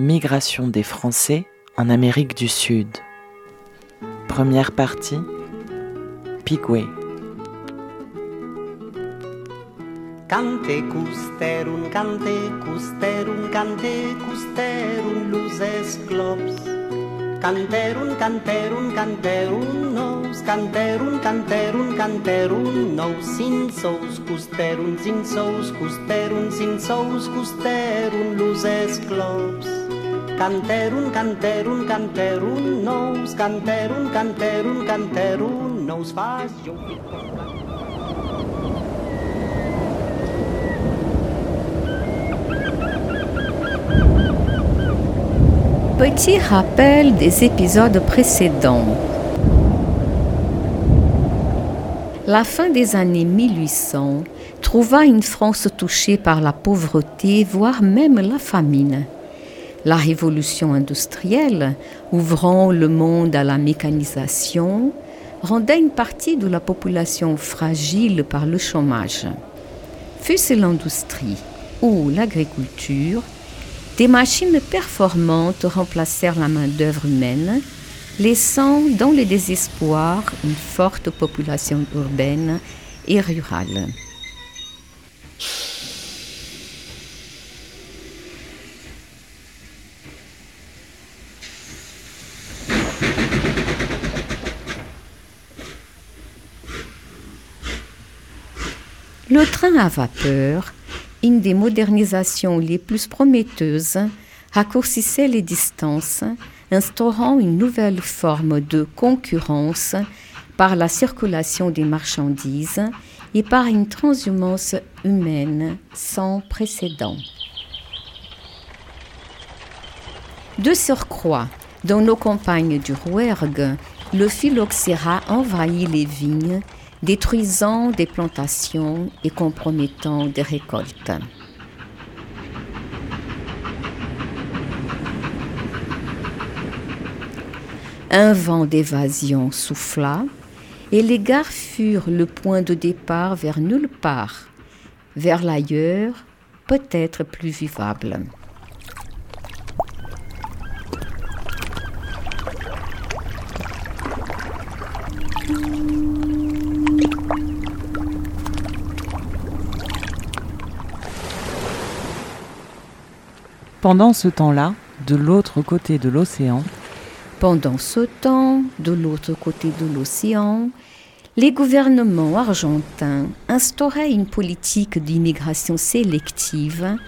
Migration des Français en Amérique du Sud. Première partie Pigway. Cante custerun, cante custerun, cante custerun, luces globs. Canterun, canterun, canterun, nos, canterun, canterun, canterun, nos, sin sous, custerun, sin sous, custerun, sin sous, custerun. Canterun, canterun, canterun, nos, canterun, canterun, canterun, nos. Petit rappel des épisodes précédents. La fin des années 1800 trouva une France touchée par la pauvreté, voire même la famine. La révolution industrielle, ouvrant le monde à la mécanisation, rendait une partie de la population fragile par le chômage. Fût-ce l'industrie ou l'agriculture, des machines performantes remplacèrent la main-d'œuvre humaine, laissant dans le désespoir une forte population urbaine et rurale. Le train à vapeur, une des modernisations les plus prometteuses, raccourcissait les distances, instaurant une nouvelle forme de concurrence par la circulation des marchandises et par une transhumance humaine sans précédent. De surcroît, dans nos campagnes du Rouergue, le phylloxéra envahit les vignes détruisant des plantations et compromettant des récoltes. Un vent d'évasion souffla et les gares furent le point de départ vers nulle part, vers l'ailleurs, peut-être plus vivable. Pendant ce temps-là, de l'autre côté de l'océan, Pendant ce temps, de l'autre côté de l'océan, les gouvernements argentins instauraient une politique d'immigration sélective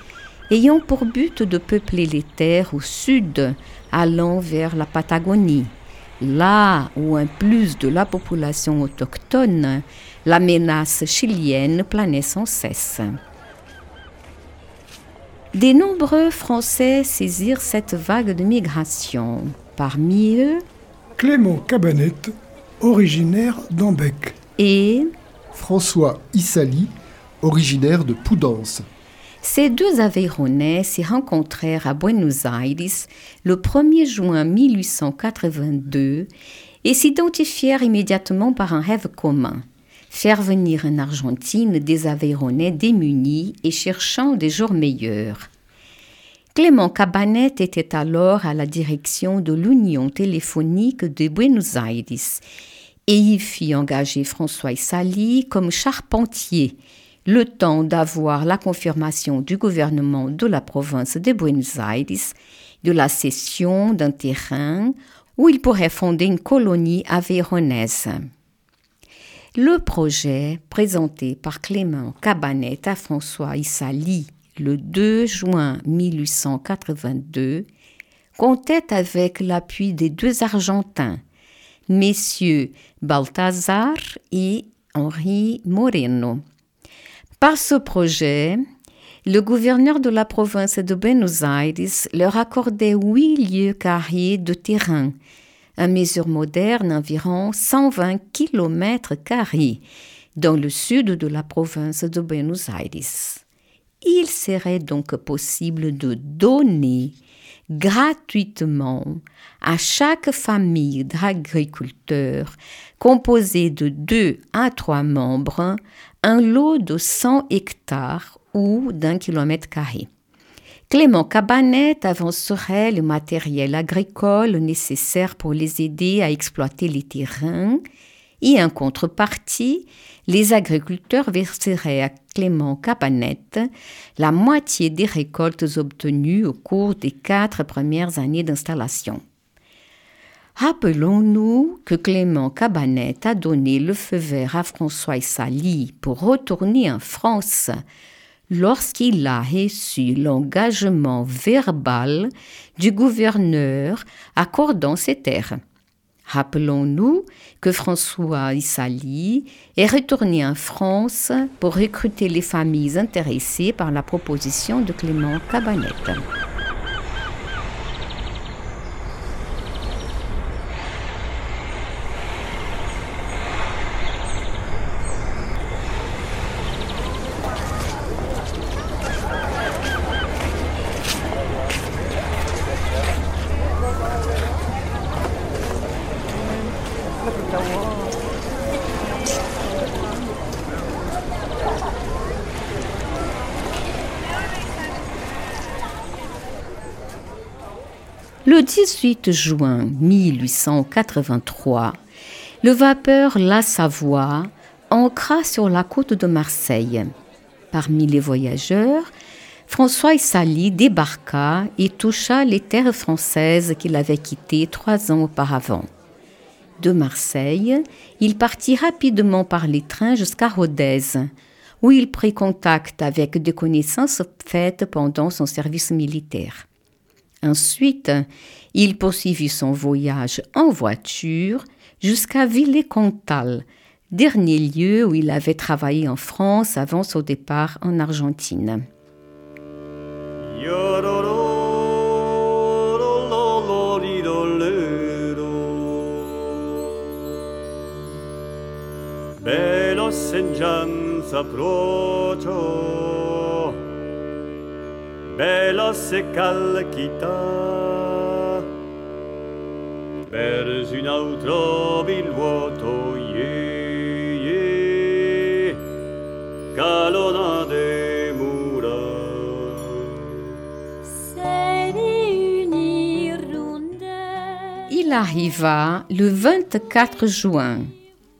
ayant pour but de peupler les terres au sud allant vers la Patagonie, là où en plus de la population autochtone, la menace chilienne planait sans cesse. Des nombreux Français saisirent cette vague de migration. Parmi eux, Clément Cabanette, originaire d'Ambec. et François Issali, originaire de Poudance. ces deux Aveyronnais s'y rencontrèrent à Buenos Aires le 1er juin 1882 et s'identifièrent immédiatement par un rêve commun faire venir en Argentine des Aveyronnais démunis et cherchant des jours meilleurs. Clément Cabanet était alors à la direction de l'Union téléphonique de Buenos Aires et y fit engager François Sali comme charpentier, le temps d'avoir la confirmation du gouvernement de la province de Buenos Aires de la cession d'un terrain où il pourrait fonder une colonie aveyronnaise. Le projet, présenté par Clément Cabanet à François Issali le 2 juin 1882, comptait avec l'appui des deux Argentins, messieurs Balthazar et Henri Moreno. Par ce projet, le gouverneur de la province de Buenos Aires leur accordait huit lieues carrés de terrain, à mesure moderne environ 120 km dans le sud de la province de Buenos Aires. Il serait donc possible de donner gratuitement à chaque famille d'agriculteurs composée de deux à trois membres un lot de 100 hectares ou d'un kilomètre carré. Clément Cabanet avancerait le matériel agricole nécessaire pour les aider à exploiter les terrains et en contrepartie, les agriculteurs verseraient à Clément Cabanet la moitié des récoltes obtenues au cours des quatre premières années d'installation. Rappelons-nous que Clément Cabanet a donné le feu vert à François Sali pour retourner en France lorsqu'il a reçu l'engagement verbal du gouverneur accordant ces terres. Rappelons-nous que François Issali est retourné en France pour recruter les familles intéressées par la proposition de Clément Cabanette. 28 juin 1883, le vapeur La Savoie ancra sur la côte de Marseille. Parmi les voyageurs, François Sally débarqua et toucha les terres françaises qu'il avait quittées trois ans auparavant. De Marseille, il partit rapidement par les trains jusqu'à Rodez, où il prit contact avec des connaissances faites pendant son service militaire. Ensuite, il poursuivit son voyage en voiture jusqu'à Villers-Comtal, dernier lieu où il avait travaillé en France avant son départ en Argentine. Se calchita per un altro il vuoto ye, ye, calona de mura Il arriva le 24 juin.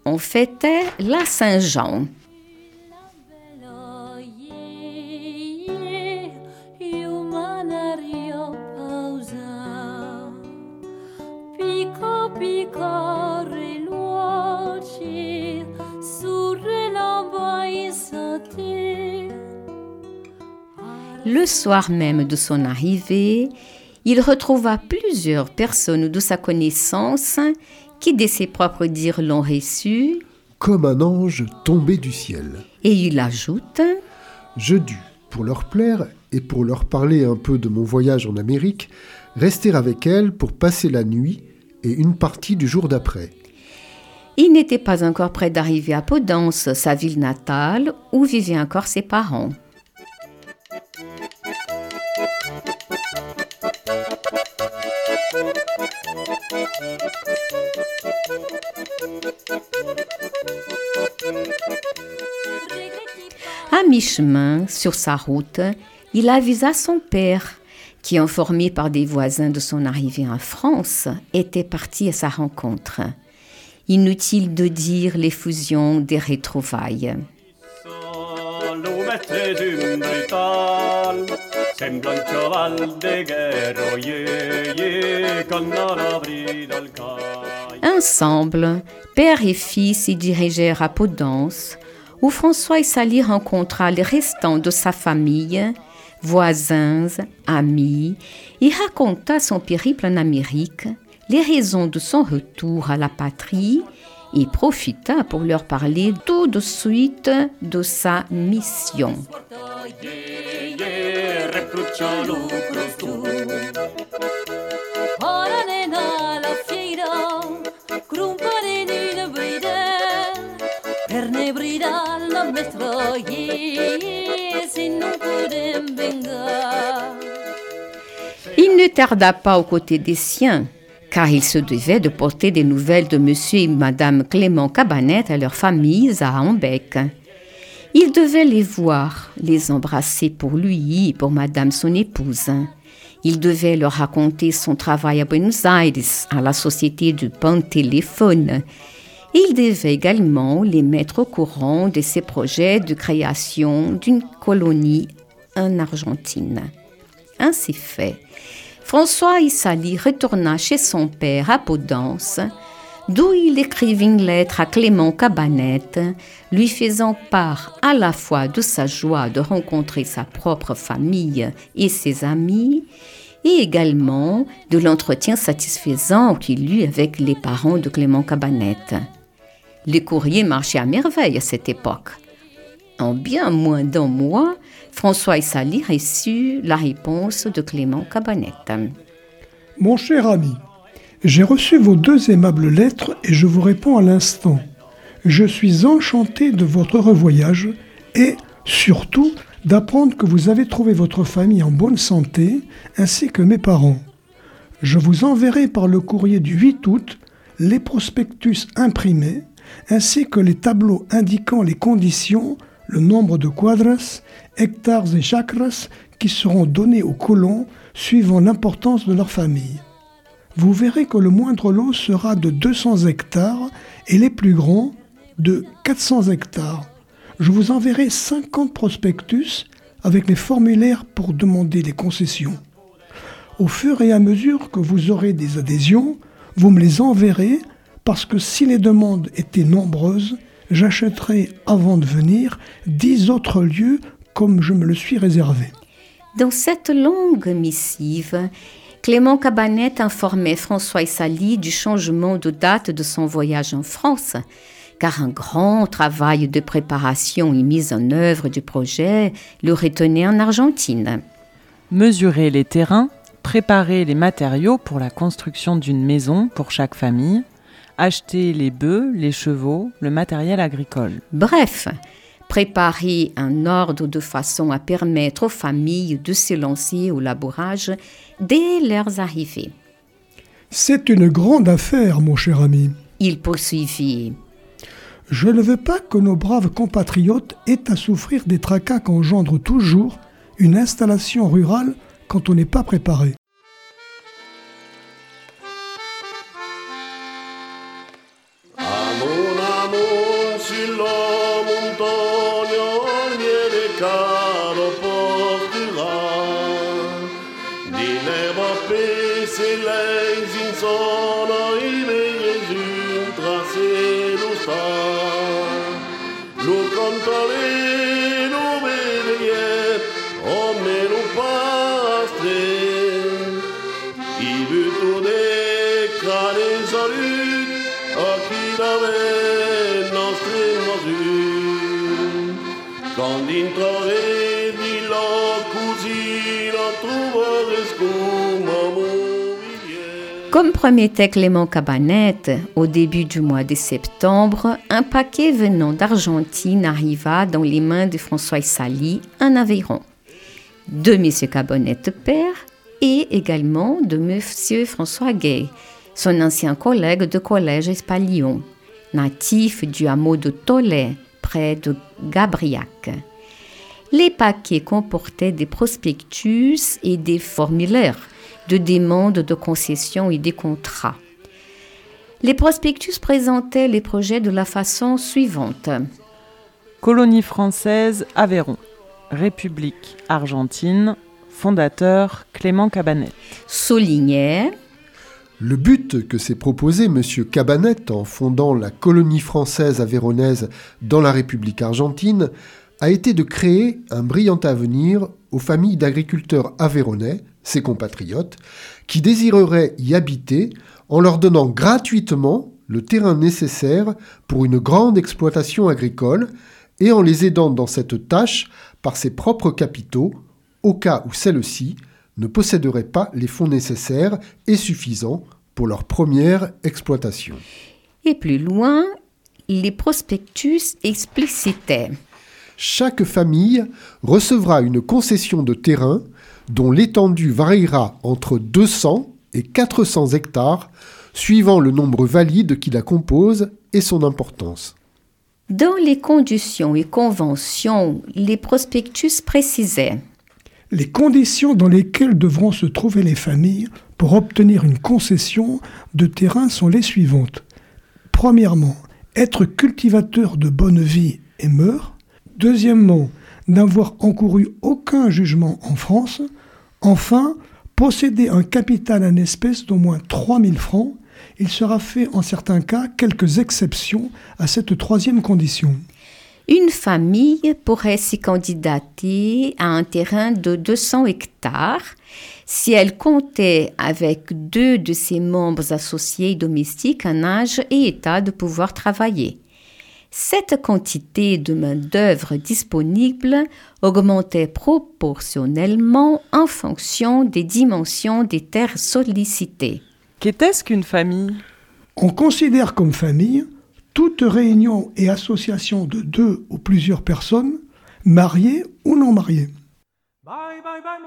On fêtait la Saint-Jean. Le soir même de son arrivée, il retrouva plusieurs personnes de sa connaissance qui, de ses propres dires, l'ont reçu. Comme un ange tombé du ciel. Et il ajoute Je dus, pour leur plaire et pour leur parler un peu de mon voyage en Amérique, rester avec elles pour passer la nuit et une partie du jour d'après. Il n'était pas encore prêt d'arriver à Podence, sa ville natale, où vivaient encore ses parents. À mi-chemin, sur sa route, il avisa son père, qui, informé par des voisins de son arrivée en France, était parti à sa rencontre. Inutile de dire l'effusion des retrouvailles. Ensemble, père et fils y dirigèrent à Podence, où François et Sally rencontra les restants de sa famille, voisins, amis, et raconta son périple en Amérique, les raisons de son retour à la patrie, et profita pour leur parler tout de suite de sa mission. Il ne tarda pas aux côtés des siens, car il se devait de porter des nouvelles de monsieur et madame Clément Cabanet à leurs familles à Ambec. Il devait les voir, les embrasser pour lui et pour madame son épouse. Il devait leur raconter son travail à Buenos Aires, à la société du téléphone. Il devait également les mettre au courant de ses projets de création d'une colonie en Argentine. Ainsi fait, François Issali retourna chez son père à Podence, d'où il écrivit une lettre à Clément Cabanette, lui faisant part à la fois de sa joie de rencontrer sa propre famille et ses amis, et également de l'entretien satisfaisant qu'il eut avec les parents de Clément Cabanette. Les courriers marchaient à merveille à cette époque. En bien moins d'un mois, François Issali reçut la réponse de Clément Cabanette. Mon cher ami, j'ai reçu vos deux aimables lettres et je vous réponds à l'instant. Je suis enchanté de votre revoyage et, surtout, d'apprendre que vous avez trouvé votre famille en bonne santé, ainsi que mes parents. Je vous enverrai par le courrier du 8 août les prospectus imprimés, ainsi que les tableaux indiquant les conditions, le nombre de quadras, hectares et chakras qui seront donnés aux colons suivant l'importance de leur famille vous verrez que le moindre lot sera de 200 hectares et les plus grands de 400 hectares. Je vous enverrai 50 prospectus avec les formulaires pour demander les concessions. Au fur et à mesure que vous aurez des adhésions, vous me les enverrez parce que si les demandes étaient nombreuses, j'achèterai avant de venir 10 autres lieux comme je me le suis réservé. Dans cette longue missive, Clément Cabanet informait François Sali du changement de date de son voyage en France, car un grand travail de préparation et mise en œuvre du projet le retenait en Argentine. Mesurer les terrains, préparer les matériaux pour la construction d'une maison pour chaque famille, acheter les bœufs, les chevaux, le matériel agricole. Bref, préparer un ordre de façon à permettre aux familles de se lancer au labourage dès leurs arrivées. C'est une grande affaire, mon cher ami. Il poursuivit. Je ne veux pas que nos braves compatriotes aient à souffrir des tracas qu'engendre toujours une installation rurale quand on n'est pas préparé. sin sono i Comme promettait Clément Cabanette, au début du mois de septembre, un paquet venant d'Argentine arriva dans les mains de François Sali en Aveyron. De M. Cabanette père et également de M. François Gay, son ancien collègue de collège Espalion, natif du hameau de Tollet, près de Gabriac. Les paquets comportaient des prospectus et des formulaires de demande de concession et des contrats. Les prospectus présentaient les projets de la façon suivante. Colonie française Aveyron, République argentine, fondateur Clément Cabanet. Soulignait le but que s'est proposé M. Cabanet en fondant la colonie française avéronaise dans la République argentine a été de créer un brillant avenir aux familles d'agriculteurs aveyronais ses compatriotes, qui désireraient y habiter en leur donnant gratuitement le terrain nécessaire pour une grande exploitation agricole et en les aidant dans cette tâche par ses propres capitaux, au cas où celles-ci ne posséderaient pas les fonds nécessaires et suffisants pour leur première exploitation. Et plus loin, les prospectus explicitaient. Chaque famille recevra une concession de terrain dont l'étendue variera entre 200 et 400 hectares, suivant le nombre valide qui la compose et son importance. Dans les conditions et conventions, les prospectus précisaient Les conditions dans lesquelles devront se trouver les familles pour obtenir une concession de terrain sont les suivantes. Premièrement, être cultivateur de bonne vie et mœurs. Deuxièmement, n'avoir encouru aucun jugement en France. Enfin, posséder un capital en espèces d'au moins 3000 francs. Il sera fait en certains cas quelques exceptions à cette troisième condition. Une famille pourrait s'y candidater à un terrain de 200 hectares si elle comptait avec deux de ses membres associés domestiques en âge et état de pouvoir travailler. Cette quantité de main-d'œuvre disponible augmentait proportionnellement en fonction des dimensions des terres sollicitées. Qu'était-ce qu'une famille? On considère comme famille toute réunion et association de deux ou plusieurs personnes, mariées ou non mariées. Bye bye bye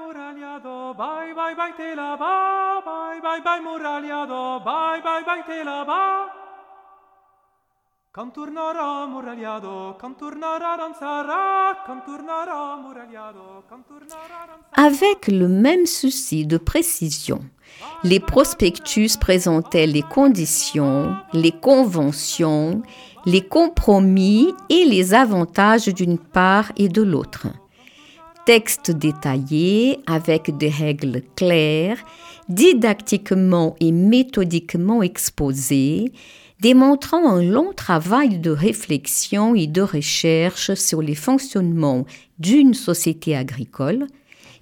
bye bye bye bye bye bye Muraliado, bye bye bye te Avec le même souci de précision, les prospectus présentaient les conditions, les conventions, les compromis et les avantages d'une part et de l'autre. Texte détaillé avec des règles claires, didactiquement et méthodiquement exposées, démontrant un long travail de réflexion et de recherche sur les fonctionnements d'une société agricole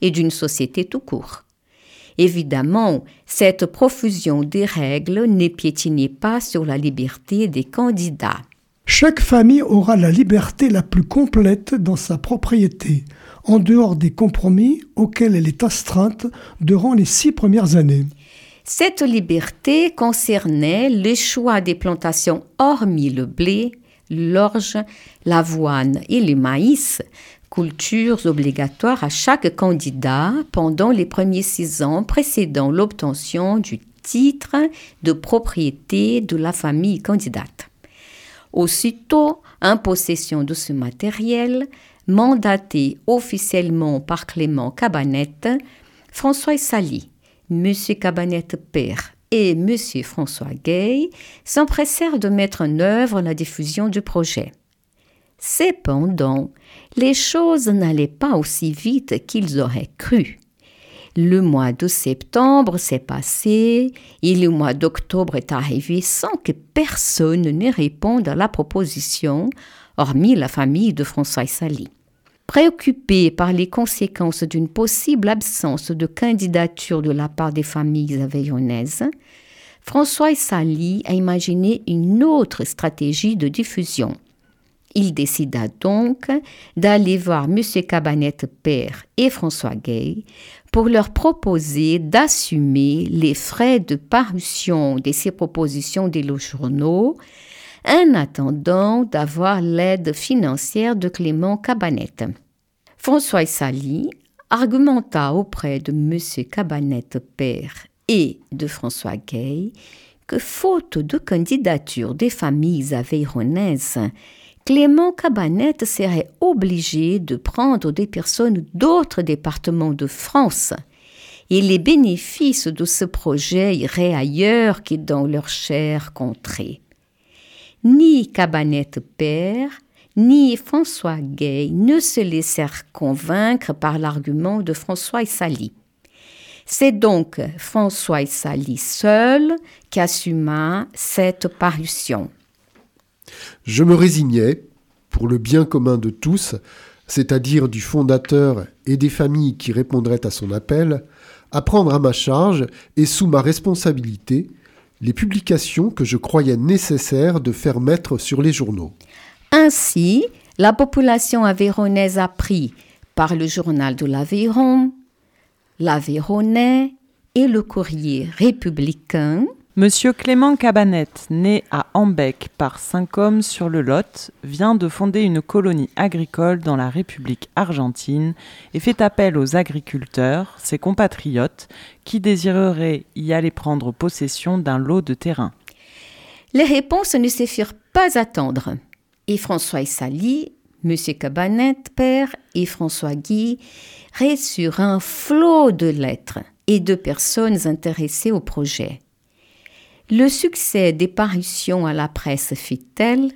et d'une société tout court. Évidemment, cette profusion des règles ne piétinait pas sur la liberté des candidats. Chaque famille aura la liberté la plus complète dans sa propriété, en dehors des compromis auxquels elle est astreinte durant les six premières années. Cette liberté concernait le choix des plantations hormis le blé, l'orge, l'avoine et le maïs, cultures obligatoires à chaque candidat pendant les premiers six ans précédant l'obtention du titre de propriété de la famille candidate. Aussitôt en possession de ce matériel, mandaté officiellement par Clément Cabanette, François Sally, M. Cabanette père et M. François Gay s'empressèrent de mettre en œuvre la diffusion du projet. Cependant, les choses n'allaient pas aussi vite qu'ils auraient cru. Le mois de septembre s'est passé et le mois d'octobre est arrivé sans que personne ne réponde à la proposition, hormis la famille de François Sally. Préoccupé par les conséquences d'une possible absence de candidature de la part des familles aveillonnaises, François Sally a imaginé une autre stratégie de diffusion. Il décida donc d'aller voir M. Cabanette père et François Gay pour leur proposer d'assumer les frais de parution de ces propositions des journaux en attendant d'avoir l'aide financière de Clément Cabanette. François Sally argumenta auprès de M. Cabanette père et de François Gay que faute de candidature des familles aveyronnaises, Clément Cabanette serait obligé de prendre des personnes d'autres départements de France et les bénéfices de ce projet iraient ailleurs que dans leur chère contrée. Ni Cabanette père, ni François Gay ne se laissèrent convaincre par l'argument de François Sally. C'est donc François Sally seul qui assuma cette parution. Je me résignais, pour le bien commun de tous, c'est-à-dire du fondateur et des familles qui répondraient à son appel, à prendre à ma charge et sous ma responsabilité les publications que je croyais nécessaire de faire mettre sur les journaux. Ainsi, la population aveyronnaise apprit par le journal de l'Aveyron, l'Aveyronnais et le courrier républicain Monsieur Clément Cabanette, né à Ambec par cinq hommes sur le Lot, vient de fonder une colonie agricole dans la République argentine et fait appel aux agriculteurs, ses compatriotes, qui désireraient y aller prendre possession d'un lot de terrain. Les réponses ne se firent pas attendre. Et François et Monsieur Cabanet, père, et François Guy reçurent un flot de lettres et de personnes intéressées au projet. Le succès des parutions à la presse fit tel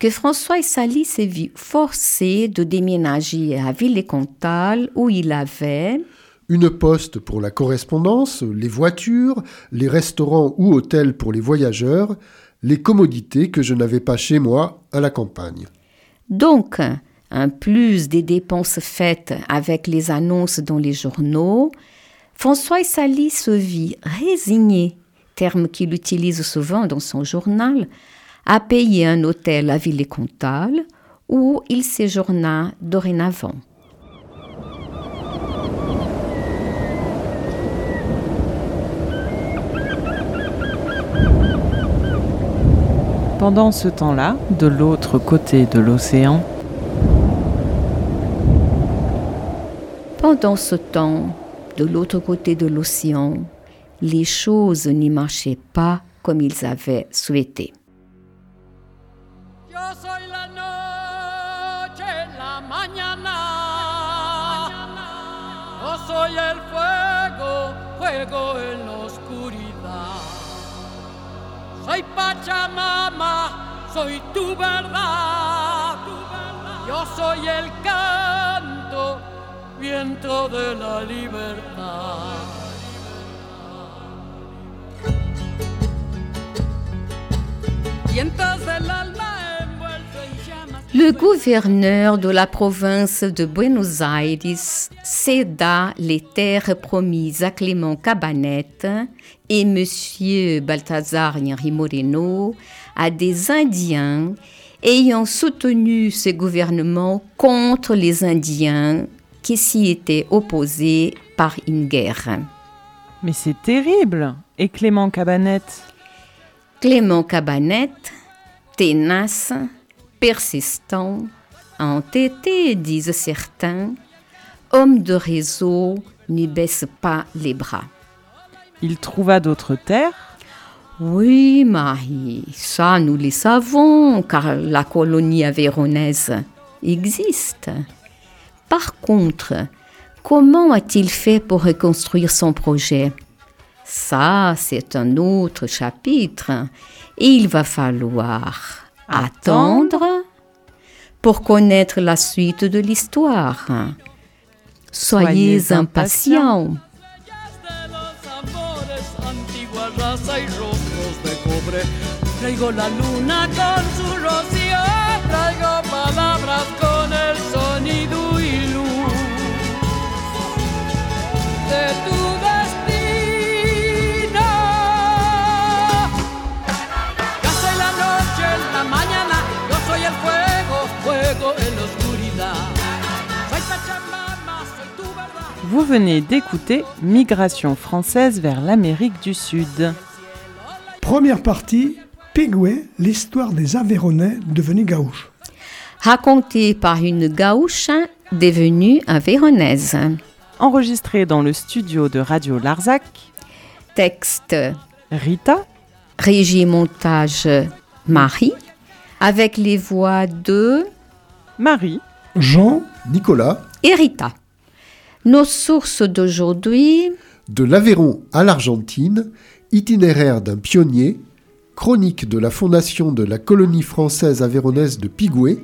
que François et Sally s'est vu forcé de déménager à Villers-Comtal où il avait Une poste pour la correspondance, les voitures, les restaurants ou hôtels pour les voyageurs, les commodités que je n'avais pas chez moi à la campagne. donc en plus des dépenses faites avec les annonces dans les journaux. François et Sally se vit résigné, terme qu'il utilise souvent dans son journal, à payer un hôtel à Villers-Comtal où il séjourna dorénavant. Pendant ce temps-là, de l'autre côté de l'océan, Pendant ce temps, de l'autre côté de l'océan, les choses n'y marchaient pas comme ils avaient souhaité. Soy Pachamama, soy tu verdad. Yo soy el canto, viento de la libertad. Le gouverneur de la province de Buenos Aires céda les terres promises à Clément Cabanet et M. Balthazar Henri Moreno à des Indiens ayant soutenu ce gouvernement contre les Indiens qui s'y étaient opposés par une guerre. mais c'est terrible. Et Clément Cabanet Clément Cabanet, ténace, persistant, entêté, disent certains, homme de réseau, ne baisse pas les bras. Il trouva d'autres terres? Oui, Marie, ça nous le savons, car la colonie avéronaise existe. Par contre, comment a-t-il fait pour reconstruire son projet? Ça, c'est un autre chapitre. Et il va falloir attendre pour connaître la suite de l'histoire. Soyez, Soyez impatients. de los amores, antigua raza y rostros de cobre. Traigo la luna con su rocío, traigo palabras con el sonido y luz de tu Vous venez d'écouter Migration française vers l'Amérique du Sud. Première partie, Pigoué, l'histoire des Aveyronais devenus gauches. Raconté par une gauche devenue un véronaise. Enregistré dans le studio de Radio Larzac, Texte Rita, Régie montage Marie, avec les voix de Marie, Jean, Nicolas, Erita. Nos sources d'aujourd'hui, de l'Aveyron à l'Argentine, itinéraire d'un pionnier, chronique de la fondation de la colonie française aveyronnaise de Pigoué,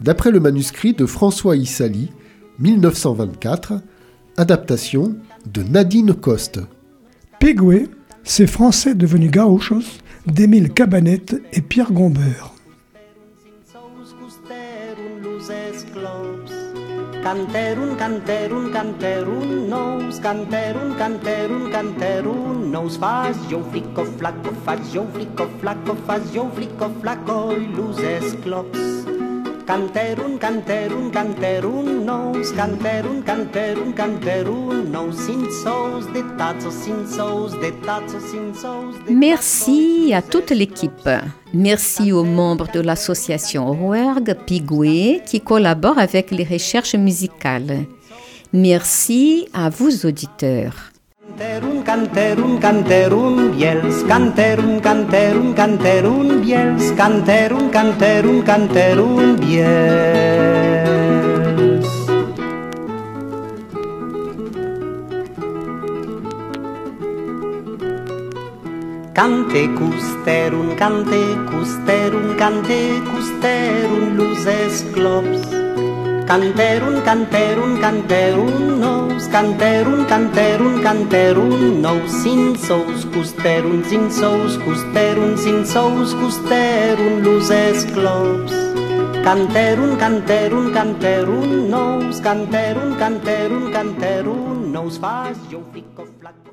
d'après le manuscrit de François Issali, 1924, adaptation de Nadine Coste. Pigoué, ces Français devenus gauchos d'Émile Cabanet et Pierre Gombert. Canterun, canterun, canterun Nous, canterun, canterun, canterun Nous faz jo flico flaco, faz jo flico flaco, faz jo flico flaco e luces globs De tazos, de tazos, merci à toute l'équipe. Merci aux membres de l'association Rouergue Pigoué qui collaborent avec les recherches musicales. Merci à vous auditeurs. Canterun, canterun, canterun, biels, canterun, canterun, canterun, biels, canterun, canterun, canterun, biels. Cante custerun, cante custerun, cante custerun, luces glops. Canterun, canterun, canterun, nos, canterun, canterun, canterun, nos, sin sous, custerun, sin sous, custerun, sin sous, custerun, luces globs. Canterun, canterun, canterun, nos, canterun, canterun, canterun, nos, faz, eu fico flac.